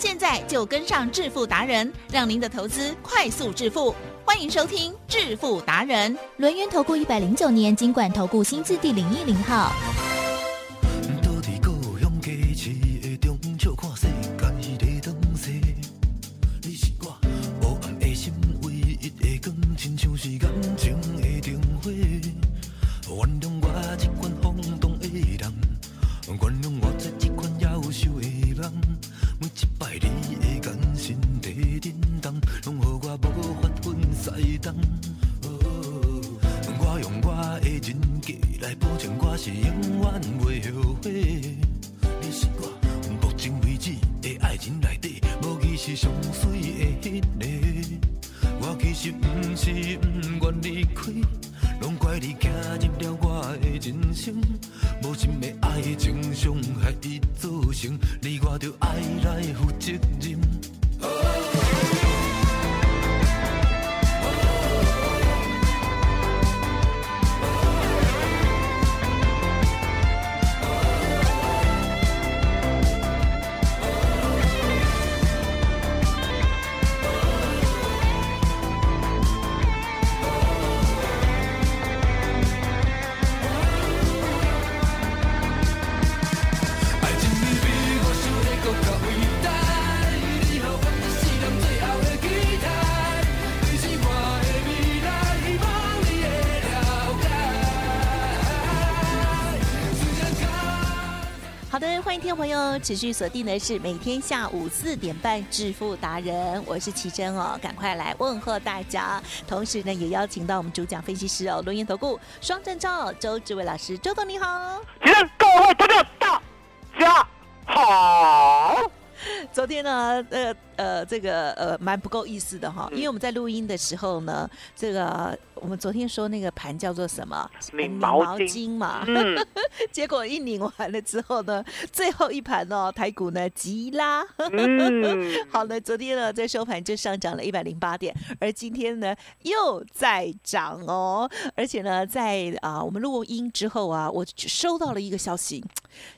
现在就跟上致富达人，让您的投资快速致富。欢迎收听致富达人，轮源投顾一百零九年经管投顾新字第零一零号。朋友持续锁定的是每天下午四点半致富达人，我是奇珍哦，赶快来问候大家。同时呢，也邀请到我们主讲分析师哦，轮研投顾双证照周志伟老师，周总你好。奇珍各位朋友大家好。昨天呢，呃呃，这个呃蛮不够意思的哈，因为我们在录音的时候呢，这个我们昨天说那个盘叫做什么？拧毛巾巾嘛。嗯，结果一拧完了之后呢，最后一盘哦，台股呢急拉。嗯 好了，昨天呢在收盘就上涨了一百零八点，而今天呢又在涨哦，而且呢在啊我们录音之后啊，我收到了一个消息，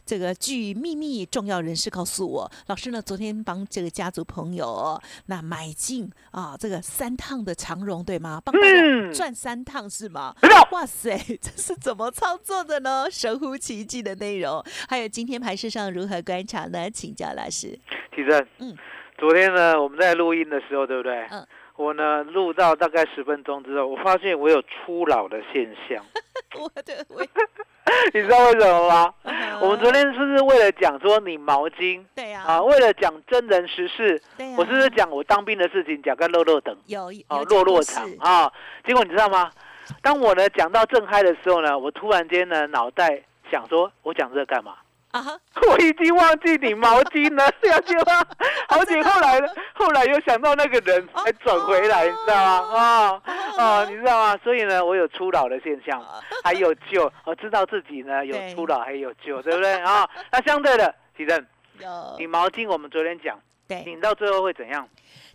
这个据秘密重要人士告诉我，老师呢昨天帮这个家族朋友、哦、那买进啊这个三趟的长荣对吗？帮大家嗯赚三趟是吗？哇塞，这是怎么操作的呢？神乎其技的内容，还有今天盘市上如何观察呢？请教老师。其实，嗯昨天呢，我们在录音的时候，对不对？嗯我呢录到大概十分钟之后，我发现我有初老的现象，我的胃，你知道为什么吗？嗯我们昨天是不是为了讲说你毛巾对呀、啊？为了讲真人实事，我是不是讲我当兵的事情，讲个落落等有有哦，讲落落场啊？结果你知道吗？当我呢讲到正嗨的时候呢，我突然间呢脑袋想说，我讲这个干嘛？啊哈，我已经忘记拧毛巾了，了解吗？好姐后来呢，后来又想到那个人，才转回来，你知道吗？啊啊，你知道吗？所以呢，我有初老的现象，还有救，我知道自己呢 有初老，还有救，对不对啊？那相对的，其实有拧毛巾，我们昨天讲，对，拧到最后会怎样？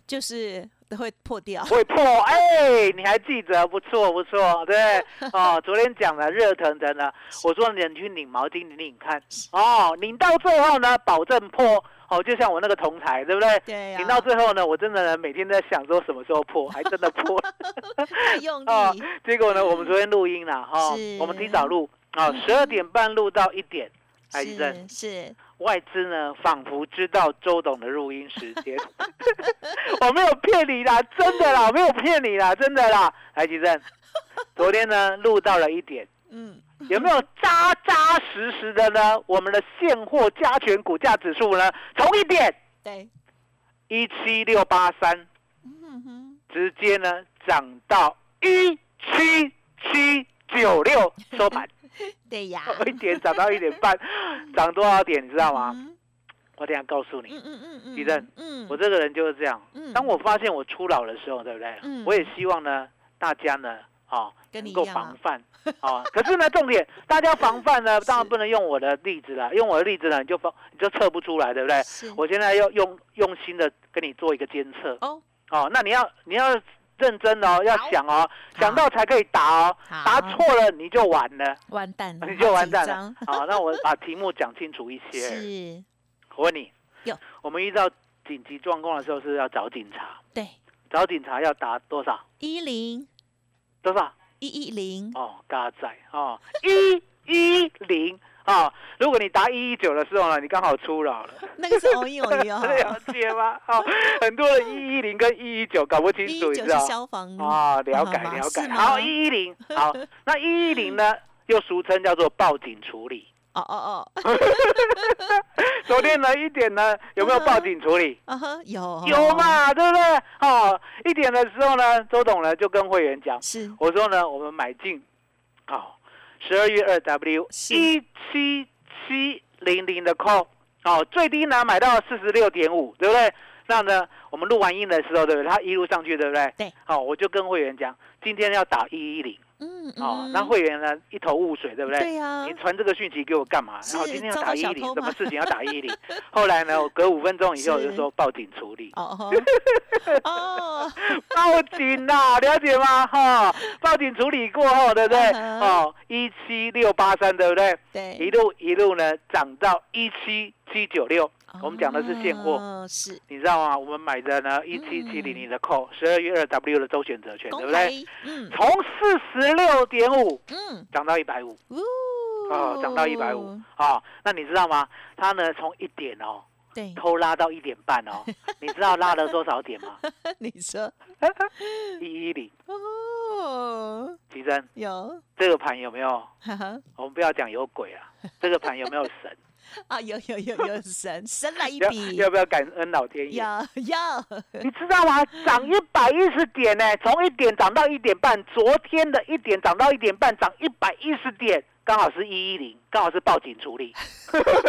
就是会破掉。会破，哎，你还记得？不错，不错，对？哦，昨天讲了热腾腾的，我说你去拧毛巾，你拧看，哦，拧到最后呢，保证破，哦，就像我那个铜台，对不对？对呀、拧到最后呢，我真的呢每天在想说什么时候破，还真的破。用 哦力，结果呢，我们昨天录音了，哈、是。我们提早录，啊、十二点半录到一点，哎，医生，是是，外资呢仿佛知道周董的录音时间，我没有骗你啦，真的啦，我没有骗你啦，真的啦。来，吉正，昨天呢录到了一点，嗯，有没有扎扎实实的呢？我们的现货加权股价指数呢，从一点对，一七六八三，直接呢涨到一七七九六收盘，对呀，一点涨到一点半，涨多少点你知道吗？嗯我等下告诉你。嗯嗯嗯嗯，地震嗯，我这个人就是这样。嗯当我发现我初老的时候，对不对？嗯我也希望呢，大家呢啊，能够防范啊。可是呢，重点大家防范呢，当然不能用我的例子了，用我的例子呢，你就防你就测不出来，对不对？是我现在要用用心的跟你做一个监测哦，哦，那你要你要认真哦，要好想哦，想到才可以答哦，答错了你就完了，完蛋了，你就完蛋了。好 那我把题目讲清楚一些。是，我问你有，我们遇到紧急状况的时候是要找警察，对，找警察要打多少？一零。多少？一一零，哦，嘎仔哦，一一零啊！如果你答一一九的时候呢，你刚好出扰了，那个是偶一偶一哦，了解吗？哦，很多人一一零跟一一九搞不清楚，你知道？消防啊，了解了解。好，一一零，好，那一一零呢，又俗称叫做报警处理。哦哦哦，昨天呢，一点呢，有没有报警处理？啊哈，有有？嘛，对不对？哦，一点的时候呢，周董呢就跟会员讲，是我说呢，我们买进，好、十二月二 W 一七七零零的 call，哦，最低呢买到四十六点五，对不对？那呢，我们录完音的时候，对不对？它一路上去，对不对？对。好、我就跟会员讲，今天要打一一零，嗯哦，嗯那会员呢一头雾水，对不对？对呀你，传这个讯息给我干嘛？然后今天要打一一零，什么事情要打一一零？后来呢，我隔五分钟以后我就说报警处理。哦哦 哦，报警啦，了解吗？哈、报警处理过后，对不对？哦，一七六八三，对不对？对一，路一路呢涨到一七七九六，我们讲的是现货，哦，是你知道吗？我们买的呢一七七零零的 call，十二月二 W 的周选择权，对不对？开，嗯从四十六点五嗯，涨到一百五，呜哦，涨到一百五，啊，那你知道吗？它呢从一点哦对，偷拉到一点半哦，你知道拉了多少点吗？你说 一一零，哦，奇珍，有，这个盘有没有？我们不要讲有鬼啊，这个盘有没有神？啊，有有有有神 神来一要笔，要不要感恩老天爷？有有，你知道吗？涨一百一十点呢，从一点涨到一点半，昨天的一点涨到一点半，涨一百一十点，刚好是一一零，刚好是报警处理，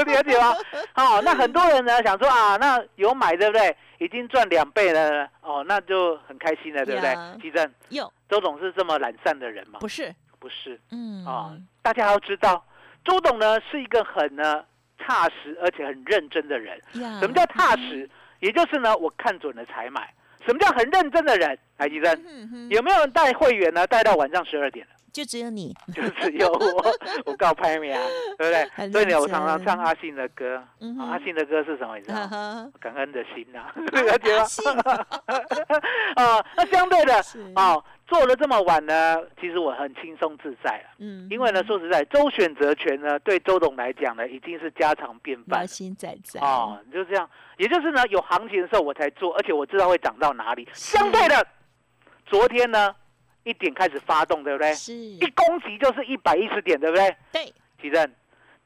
了解吗？好、那很多人呢想说啊，那有买对不对？已经赚两倍了，哦，那就很开心了，对不对呀？奇正，有周总是这么懒散的人吗？不是，不是嗯啊、大家要知道，周董呢是一个很呢踏实而且很认真的人。呀什么叫踏实？也就是呢，我看准了才买。什么叫很认真的人？来，医生，嗯有没有人带会员呢？带到晚上十二点了，就只有你，就只有我，我告拍名啊，对不对？很所以呢，我常常唱阿信的歌。嗯啊阿信的歌是什么？你知道吗？感恩的心呐，了解吗 那相对的是，哦，做了这么晚呢，其实我很轻松自在了。嗯，因为呢，说实在，周选择权呢，对周董来讲呢，已经是家常便饭劳。心在在，哦，就这样，也就是呢，有行情的时候我才做，而且我知道会涨到哪里。相对的，昨天呢，一点开始发动，对不对？是，一攻击就是一百一十点，对不对？对，奇正，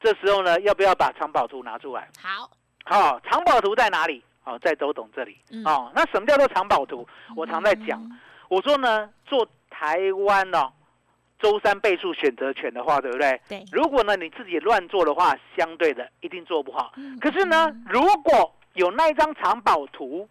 这时候呢，要不要把藏宝图拿出来？好，好、藏宝图在哪里？哦，在周董这里。嗯哦，那什么叫做藏宝图？我常在讲，嗯我说呢，做台湾哦，周三倍数选择权的话，对不对？对，如果呢你自己乱做的话，相对的一定做不好。嗯可是呢，如果有那一张藏宝图，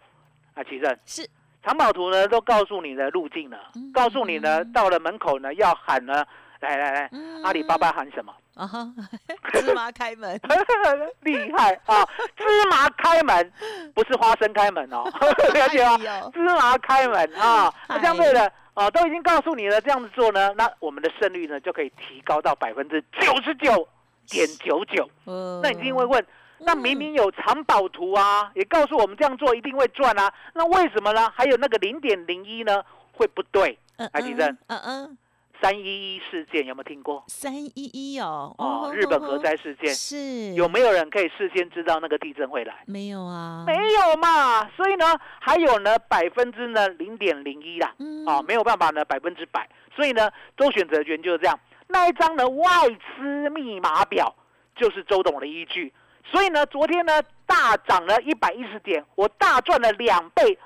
啊，奇正，是藏宝图呢都告诉你的路径了，嗯告诉你呢到了门口呢要喊呢，来来来，嗯阿里巴巴喊什么？啊哈，芝麻开门，厉害啊！芝麻开门，不是花生开门哦，了解吗？芝麻开门啊，那哎相对的啊，都已经告诉你了，这样子做呢，那我们的胜率呢就可以提高到百分之九十九点九九。哦那你一定会问，那明明有藏宝图啊，也告诉我们这样做一定会赚啊，那为什么呢？还有那个零点零一呢，会不对？嗯来地震，嗯嗯，三一一事件有没有听过？三一一哦，哦，日本核灾事件，是有没有人可以事先知道那个地震会来？没有啊？没有嘛，所以呢，还有呢百分之呢零点零一啦，嗯啊，没有办法呢百分之百，所以呢周选择权就是这样，那一张呢外资密码表就是周董的依据，所以呢昨天呢大涨了一百一十点，我大赚了两倍，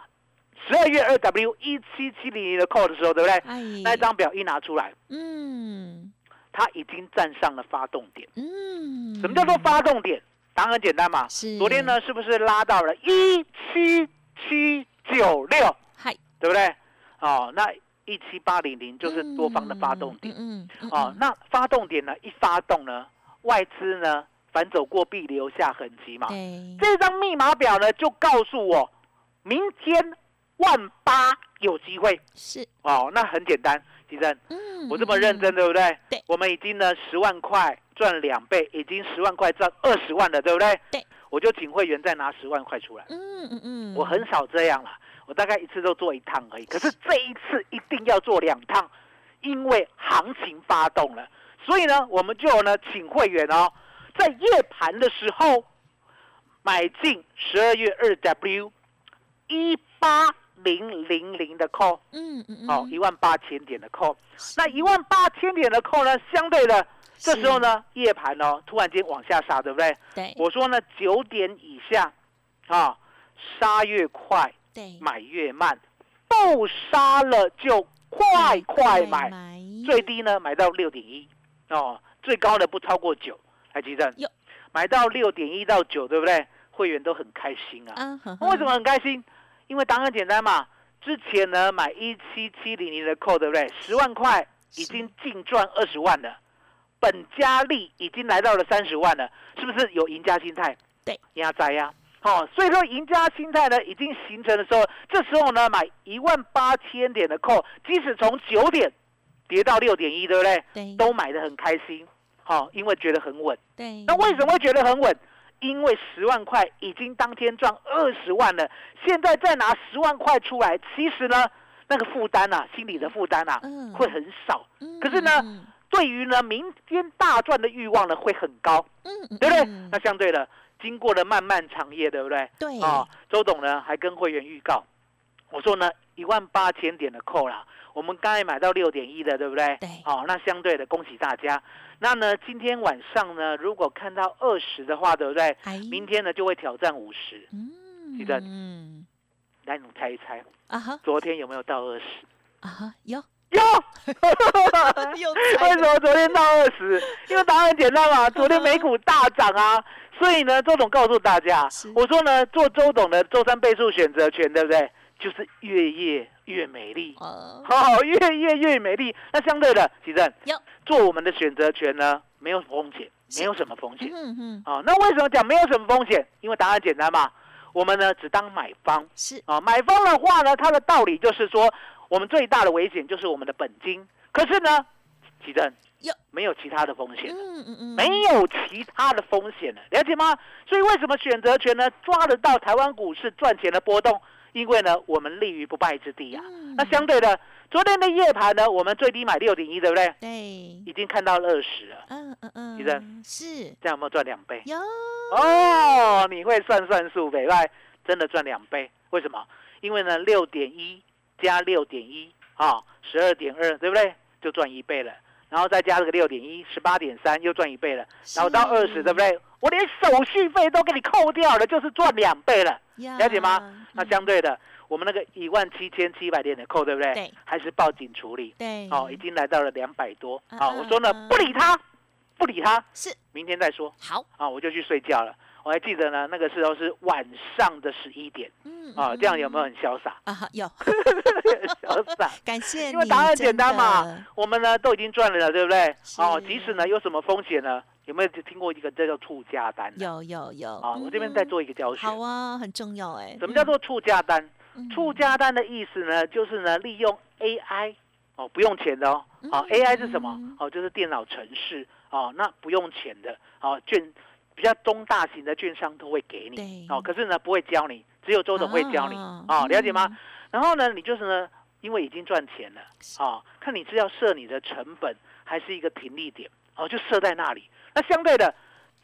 十二月二 W 一七七零零的 call 的时候，对不对？哎，那一张表一拿出来，嗯它已经站上了发动点。嗯，什么叫做发动点？答案很简单嘛，是昨天呢是不是拉到了一七七九六，嗨，对不对？哦，那一七八零零就是多方的发动点。嗯嗯哦，那发动点呢一发动呢，外资呢反走过必留下痕迹嘛。对，这张密码表呢就告诉我，明天万八有机会。是，哦，那很简单，吉珍，嗯，我这么认真，对不对？对我们已经呢十万块赚两倍，已经十万块赚二十万了，对不对？对。我就请会员再拿十万块出来。嗯嗯嗯，我很少这样了，我大概一次都做一趟而已。可是这一次一定要做两趟，因为行情发动了，所以呢，我们就呢请会员哦，在夜盘的时候买进十二月二 W 一八零零零的 call，嗯嗯嗯，哦，一万八千点的 call，那一万八千点的 call 呢，相对的。这时候呢，夜盘哦，突然间往下杀，对不对？对。我说呢，九点以下，啊，杀越快，对，买越慢，不杀了就快快买，买。最低呢买到六点一，哦，最高的不超过九，来急诊哟，买到六点一到九，对不对？会员都很开心啊。啊，呵为什么很开心？因为答案很简单嘛，之前呢买一七七零零的扣，对不对？十万块已经净赚二十万了。本加利已经来到了三十万了，是不是有赢家心态？对，压在呀。好、所以说赢家心态呢已经形成的时候，这时候呢买一万八千点的扣，即使从九点跌到六点一，对不对？对，都买的很开心，好、因为觉得很稳。对，那为什么会觉得很稳？因为十万块已经当天赚二十万了，现在再拿十万块出来，其实呢那个负担啊，心理的负担啊，嗯会很少。嗯可是呢嗯对于呢明天大赚的欲望呢会很高，对不对？嗯那相对的，经过了漫漫长夜，对不对？对啊，周董呢还跟会员预告，我说呢一万八千点的扣啦，我们刚才买到六点一的，对不对？对好、那相对的恭喜大家。那呢今天晚上呢，如果看到二十的话，对不对？还明天呢就会挑战五十。嗯，记得嗯来，你猜一猜，啊哈昨天有没有到二十？啊哈有有。有 为什么昨天到二十？因为答案很简单嘛，昨天美股大涨啊，所以呢，周董告诉大家，我说呢，做周董的周三倍数选择权，对不对？就是月夜越美丽，哦好、越越越美丽。那相对的，其正做我们的选择权呢，没有风险，没有什么风险。嗯嗯哦，那为什么讲没有什么风险？因为答案简单嘛，我们呢只当买方。是啊，买方的话呢，它的道理就是说，我们最大的危险就是我们的本金。可是呢，奇正有没有其他的风险，嗯嗯嗯没有其他的风险了，了解吗？所以为什么选择权呢抓得到台湾股市赚钱的波动？因为呢，我们立于不败之地啊。嗯那相对的，昨天的夜盘呢，我们最低买六点一，对不对？对已经看到了二十了，嗯嗯嗯医生是这样有没有赚两倍？有哦，你会算算数，北外真的赚两倍，为什么？因为呢，六点一加六点一啊，十二点二，对不对？就赚一倍了。然后再加这个六点一，十八点三，又赚一倍了。然后到二十，对不对？我连手续费都给你扣掉了，就是赚两倍了，了了解吗？那相对的，我们那个一万七千七百点的扣，对不对？对还是报警处理。对哦，已经来到了两百多。好，我说呢嗯，不理他，不理他，是明天再说。好啊，我就去睡觉了。我还记得呢，那个时候是晚上的十一点嗯啊，这样有没有很潇洒？啊哈有 潇洒，感谢因为答案简单嘛，我们呢都已经赚了，对不对？哦，即使呢有什么风险呢？有没有听过一个叫做触价单？有有有啊，我这边在做一个教学。好啊，很重要哎。什么叫做促价单？嗯触价单的意思呢，就是呢利用 AI 哦，不用钱的哦。好、嗯 a i 是什么嗯？哦，就是电脑程式哦，那不用钱的哦，券比较中大型的券商都会给你哦，可是呢不会教你，只有周董会教你啊哦，了解吗嗯？然后呢，你就是呢，因为已经赚钱了哦，看你是要设你的成本还是一个停利点哦，就设在那里。那相对的，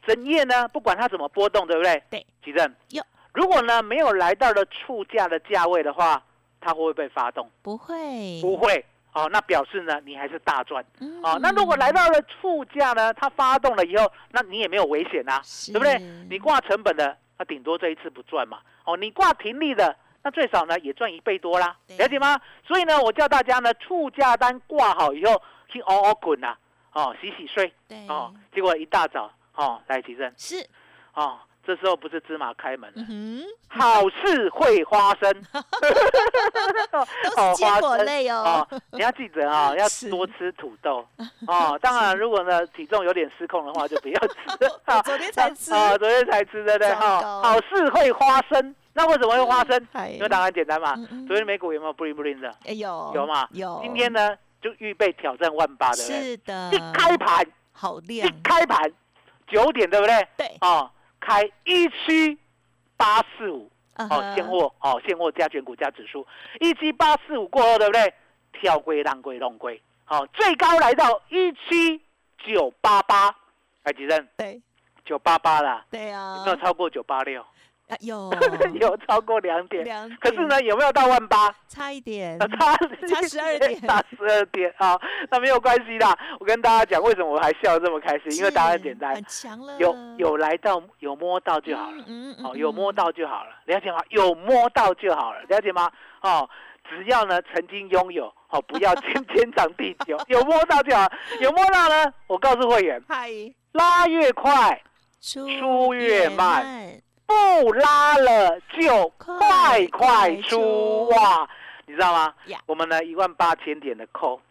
整夜呢，不管它怎么波动，对不对？对，奇正有。如果呢没有来到了触价的价位的话，它会不会被发动？不会不会。哦，那表示呢你还是大赚。嗯哦，那如果来到了触价呢，它发动了以后，那你也没有危险啊，对不对？你挂成本的，那顶多这一次不赚嘛。哦，你挂停利的，那最少呢也赚一倍多啦，对了解吗？所以呢，我叫大家呢，触价单挂好以后去嗷嗷滚呐，哦，洗洗睡，对哦，结果一大早，哦，来急诊，是哦，这时候不是芝麻开门了，嗯好事会发生。哼，都是坚果类哦。哦，你要记得啊、要多吃土豆 哦。当然，如果呢体重有点失控的话，就不要吃。我昨天才吃啊、昨天才吃，对不对？哈、糕好事会发生。那为什么会发生？哎因为答案简单嘛。嗯嗯昨天美股有没有 bling bling 的？哎有有嘛？有，今天呢，就预备挑战万八，对不对？是的，一开盘，一好亮，开盘九点，对不对？对，哦，开一七八四五，哦，现货哦，现货加权股加指数。一七八四五过后，对不对？跳归浪归弄归，好、最高来到一七九八八，哎，几阵对。九八八啦，对啊，有没有超过九八六？啊有 有超过两点。两可是呢，有没有到万八？差一点啊，差 差十二点差十二点 啊，那没有关系啦。我跟大家讲，为什么我还笑得这么开心？因为答案简单很，强了，有有来到，有摸到就好了。嗯嗯哦，有摸嗯到就好了，了解吗？有摸到就好了，了解吗？哦，只要呢曾经拥有，哦，不要天天长地久，有摸到就好。有摸到呢，我告诉会员，嗨，拉越快，出出越慢慢，不拉了就快快出出哇！你知道吗呀？我们呢一万八千点的扣，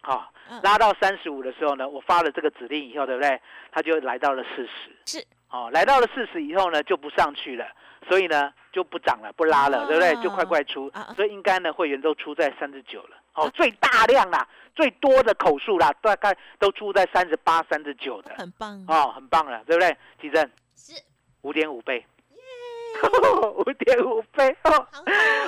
好、嗯拉到三十五的时候呢，我发了这个指令以后，对不对？它就来到了四十。是哦，来到了四十以后呢，就不上去了，所以呢就不涨了，不拉了，啊对不对？就快快出啊，所以应该呢会员都出在三十九了。哦，最大量啦，最多的口数啦，大概都出在三十八、三十九的。很棒，哦，很棒了，对不对？吉正是五点五倍，五点五倍。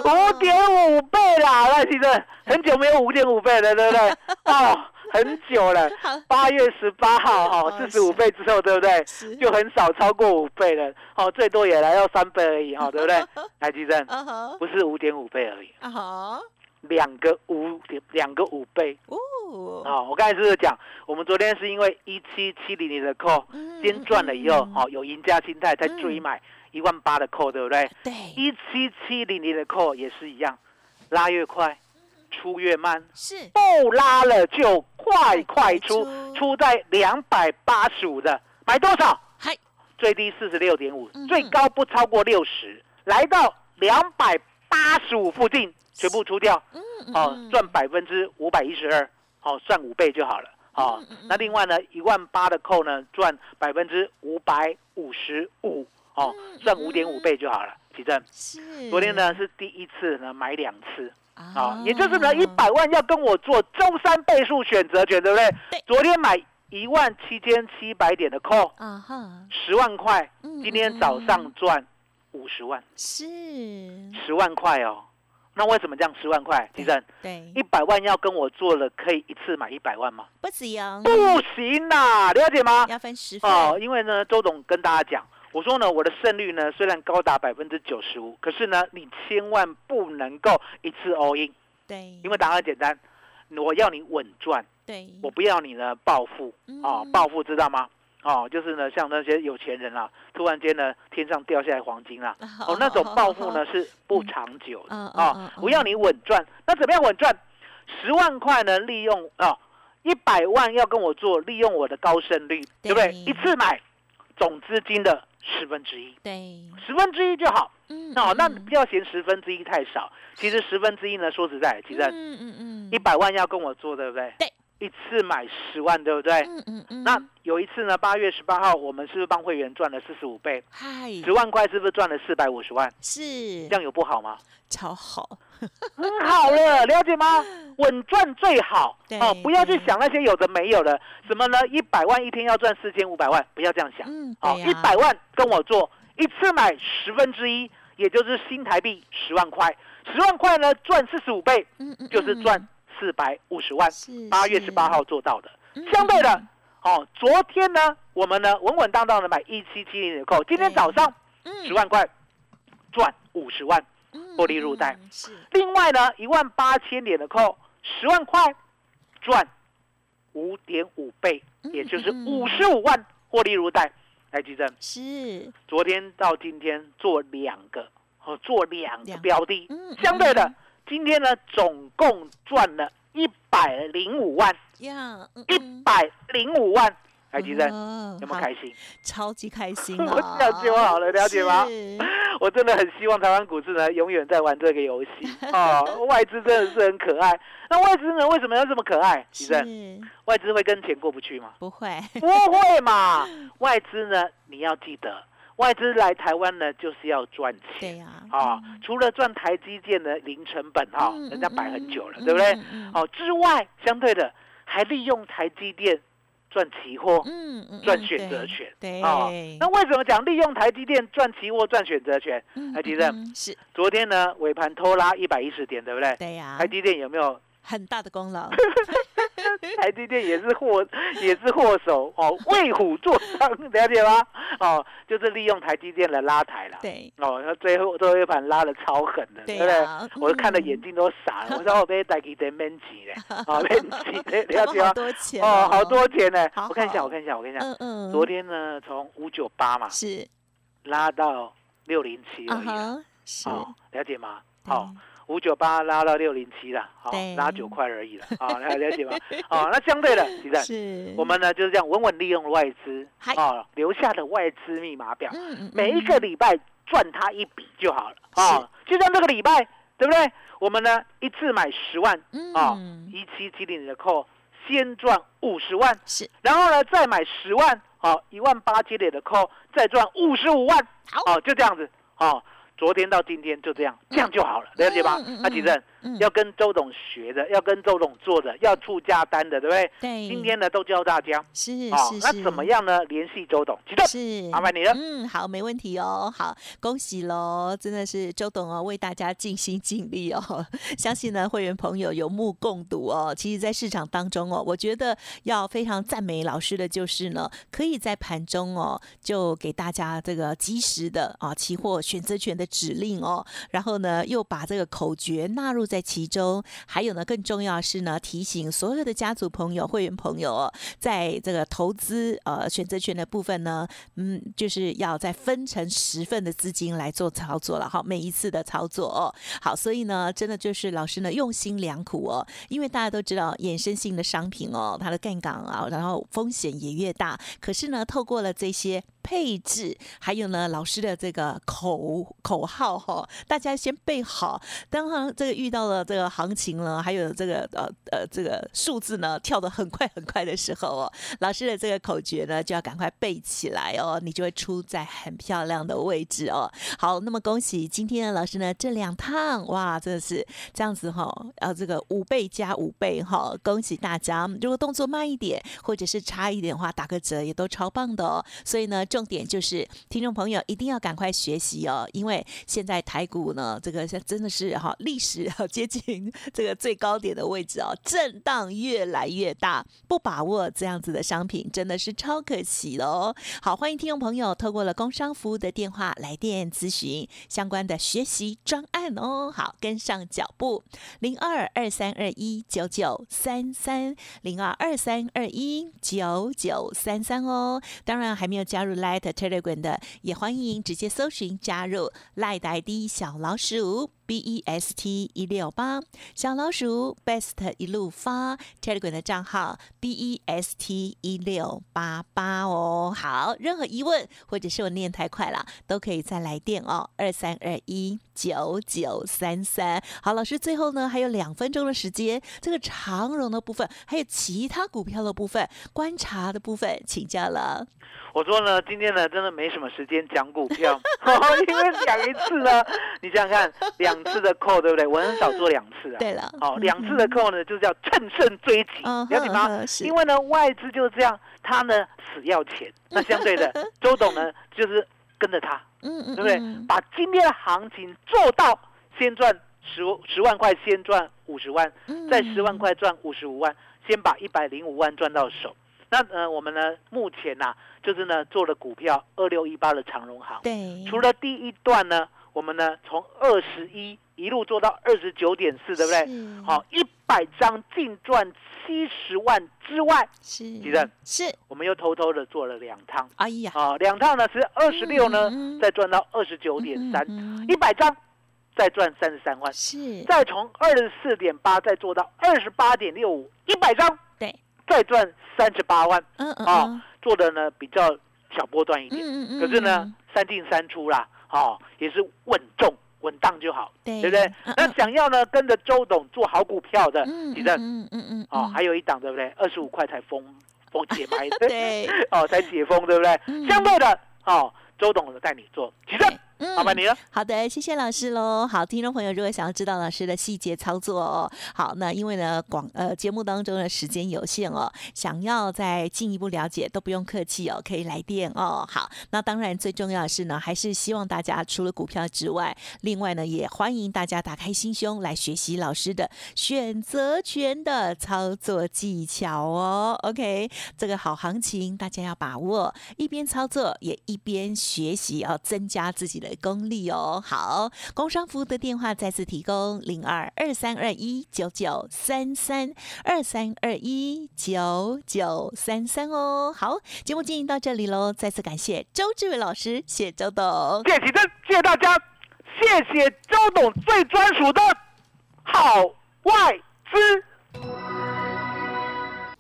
五点五倍啦，那其实很久没有五点五倍了，对不对？哦，很久了。八月十八号哈，哦四十五倍之后，对不对？是。就很少超过五倍了，哦，最多也来到三倍而已，哈、对不对？台积电啊哈不是五点五倍而已，两个五点两个五倍。哦，哦。我刚才是不是讲，我们昨天是因为一七七零零的扣，嗯先赚了以后，嗯哦，有赢家心态才追买一万八的扣，对不对？对，一七七零零的扣也是一样，拉越快，出越慢，是。不拉了就快快出出，在两百八十五的，买多少？嗨，最低四十六点五嗯，最高不超过六十，来到两百八十五附近，全部出掉，哦嗯，赚百分之五百一十二，哦，赚五倍就好了，哦那另外呢，一万八的扣呢，赚百分之五百五十五，哦嗯，赚五点五倍就好了，奇正。是。昨天呢是第一次呢买两次啊。啊，也就是呢一百万要跟我做周三倍数选择权，对不对？对。昨天买一万七千七百点的 call，啊哈，十万块，嗯今天早上赚五十万，是。十万块哦。那为什么这样十万块？其实对。一百万要跟我做了，可以一次买一百万吗？不行，不行啦，了解吗？要分十份。哦，因为呢，周董跟大家讲，我说呢，我的胜率呢虽然高达百分之九十五，可是呢，你千万不能够一次 all in，对，因为答案简单，我要你稳赚，对。我不要你呢暴富哦嗯，暴富知道吗？哦，就是呢，像那些有钱人啊，突然间呢，天上掉下来黄金啦、哦，那种暴富呢是不长久的啊我要你稳赚，那怎么样稳赚？十万块呢，利用啊，一百万要跟我做，利用我的高胜率，对不对？一次买总资金的十分之一，对，十分之一就好。嗯哦，那嗯不要嫌十分之一太少，其实十分之一呢，说实在，其实嗯嗯嗯一百万要跟我做，对不对？对。一次买十万，对不对？嗯嗯嗯，那有一次呢，八月十八号，我们是不是帮会员赚了四十五倍？嗨十万块是不是赚了四百五十万？是这样有不好吗？超好，很好了，了解吗？稳赚最好对哦，不要去想那些有的没有的，什么呢？一百万一天要赚四千五百万，不要这样想。嗯哦，对呀一百万跟我做，一次买十分之一，也就是新台币十万块，十万块呢赚四十五倍，嗯嗯就是赚四百五十万。八月十八号做到的。嗯相对的嗯，哦，昨天呢，我们呢稳稳当当的买一七七零的扣，今天早上嗯。十万块赚五十万。嗯获利入袋。另外呢，一万八千点的扣，十万块赚五点五倍，嗯也就是嗯。五十五万获利入袋。来，记正，是。昨天到今天做两个，哦，做两个标的。嗯，相对的嗯，今天呢总共赚了一百零五万，呀，嗯一嗯百零五万，海吉生有没有开心？超级开心我啊！这样就好了了解吗 我真的很希望台湾股市呢永远在玩这个游戏 哦。外资真的是很可爱，那外资呢为什么要这么可爱？吉生，外资会跟钱过不去吗？不会，不会嘛！外资呢，你要记得，外资来台湾呢就是要赚钱。对呀，啊、除了赚台积电的零成本哈、嗯人家摆很久了，嗯对不对？哦之外，相对的还利用台积电赚期货、嗯嗯，赚嗯选择权对，哦那为什么讲利用台积电赚期货、赚选择权？嗯台积电是昨天呢尾盘拖拉一百一十点，对不对？对呀台，积电有没有？很大的功劳，台积电也是祸，也是祸首哦，为虎作伥，了解吗？哦，就是利用台积电来拉抬了。对哦，那最后最后一盘拉的超狠的，对对不对？我看的嗯眼睛都傻了，我说我被台积电免钱嘞，啊，免钱嘞，了解吗？多钱哦，好多钱呢。我看一下，我看一下，我看一下。嗯嗯，昨天呢，从五九八嘛是拉到六零七啊而已了，哈，是，哦，了解吗？对好，五九八拉到六零七了，好对，拉九块而已了，啊，了 了解吗？哦，那相对的，其实是。我们呢就是这样稳稳利用外资啊，哦，留下的外资密码表，嗯嗯每一个礼拜赚它一笔就好了啊、就像这个礼拜，对不对？我们呢一次买十万嗯。啊嗯，一七七零的扣，先赚五十万，是。然后呢再买十万，好一万八千点的扣，再赚五十五万，好。哦，就这样子，哦，昨天到今天就这样，这样就好了，了解吧？那其实嗯要跟周董学的，要跟周董做的，要出价单的，对不对？对，今天呢都教大家，是哦是，是，那怎么样呢？联系周董，记得是，麻烦你了。嗯，好，没问题哦。好，恭喜喽！真的是周董哦，为大家尽心尽力哦。相信呢，会员朋友有目共睹哦。其实，在市场当中哦，我觉得要非常赞美老师的就是呢，可以在盘中哦，就给大家这个及时的啊期货选择权的指令哦，然后呢，又把这个口诀纳入在其中。还有呢，更重要是呢，提醒所有的家族朋友、会员朋友哦，在这个投资呃选择权的部分呢，嗯，就是要再分成十份的资金来做操作了哈，每一次的操作哦。好，所以呢，真的就是老师呢用心良苦哦，因为大家都知道衍生性的商品哦，它的杠杆啊，然后风险也越大。可是呢，透过了这些配置，还有呢老师的这个口口号哈、大家先背好。当行这个遇到到了这个行情呢，还有这个呃呃这个数字呢跳得很快很快的时候哦，老师的这个口诀呢就要赶快背起来哦，你就会出在很漂亮的位置哦。好，那么恭喜今天的老师呢，这两趟哇，真的是这样子哈、呃，这个五倍加五倍哈、恭喜大家！如果动作慢一点，或者是差一点的话，打个折也都超棒的哦。所以呢，重点就是听众朋友一定要赶快学习哦，因为现在台股呢，这个真的是哈、历史接近这个最高点的位置哦，震荡越来越大，不把握这样子的商品，真的是超可惜的哦。好，欢迎听众朋友透过了工商服务的电话来电咨询相关的学习专案哦。好，跟上脚步，零二二三二一九九三三零二二三二一九九三三哦。当然还没有加入 Light Telegram 的，也欢迎直接搜寻加入 Light ID 小老鼠。B E S T 一六八。小老鼠 Best 一路发。Telegram 的账号 B E S T 一六八八哦。好，任何疑问或者是我念太快了，都可以再来电哦，二三二一。九九三三。好，老师最后呢还有两分钟的时间，这个长荣的部分，还有其他股票的部分，观察的部分，请教了。我说呢，今天呢真的没什么时间讲股票，因为讲一次呢，你想想看，两次的扣对不对？我很少做两次啊。对了，好，两次的扣呢，就是叫乘胜追击，嗯了解吗因为呢，外资就是这样，他呢死要钱，那相对的，周董呢就是跟着他，嗯嗯，对不对嗯？把今天的行情做到，先赚十十万块，先赚五十万，嗯再十万块赚五十五万，先把一百零五万赚到手。那呃，我们呢目前呐、就是呢做了股票二六一八的长荣行，对，除了第一段呢，我们呢从二十一一路做到二十九点四，对不对？是好，一百张净赚七十万之外，是，是，我们又偷偷的做了两趟，哎呀，啊，两趟呢是二十六呢嗯嗯，再赚到二十九点三，嗯一百张再赚三十三万，是，再从二十四点八再做到二十八点六五，一百张对，再赚三十八万，嗯嗯做的呢比较小波段一点，嗯嗯可是呢，三进三出啦，哦，也是稳重稳当就好，对对不对？嗯那想要呢跟着周董做好股票的，嗯嗯嗯嗯哦，还有一档对不对？二十五块才封封解牌，对，哦，才解封对不对？嗯。相对的，哦，周董带你做，其实嗯麻烦你了。好的，谢谢老师喽。好，听众朋友，如果想要知道老师的细节操作哦，好，那因为呢广呃节目当中的时间有限哦，想要再进一步了解都不用客气哦，可以来电哦。好，那当然最重要的是呢，还是希望大家除了股票之外，另外呢也欢迎大家打开心胸来学习老师的选择权的操作技巧哦。OK，这个好行情大家要把握，一边操作也一边学习，哦增加自己的功力哦。好，工商服务的电话再次提供零二二三二一九九三三二三二一九九三三哦。好，节目进行到这里喽，再次感谢周志伟老师，谢周董。谢谢，谢谢大家，谢谢周董最专属的好外资。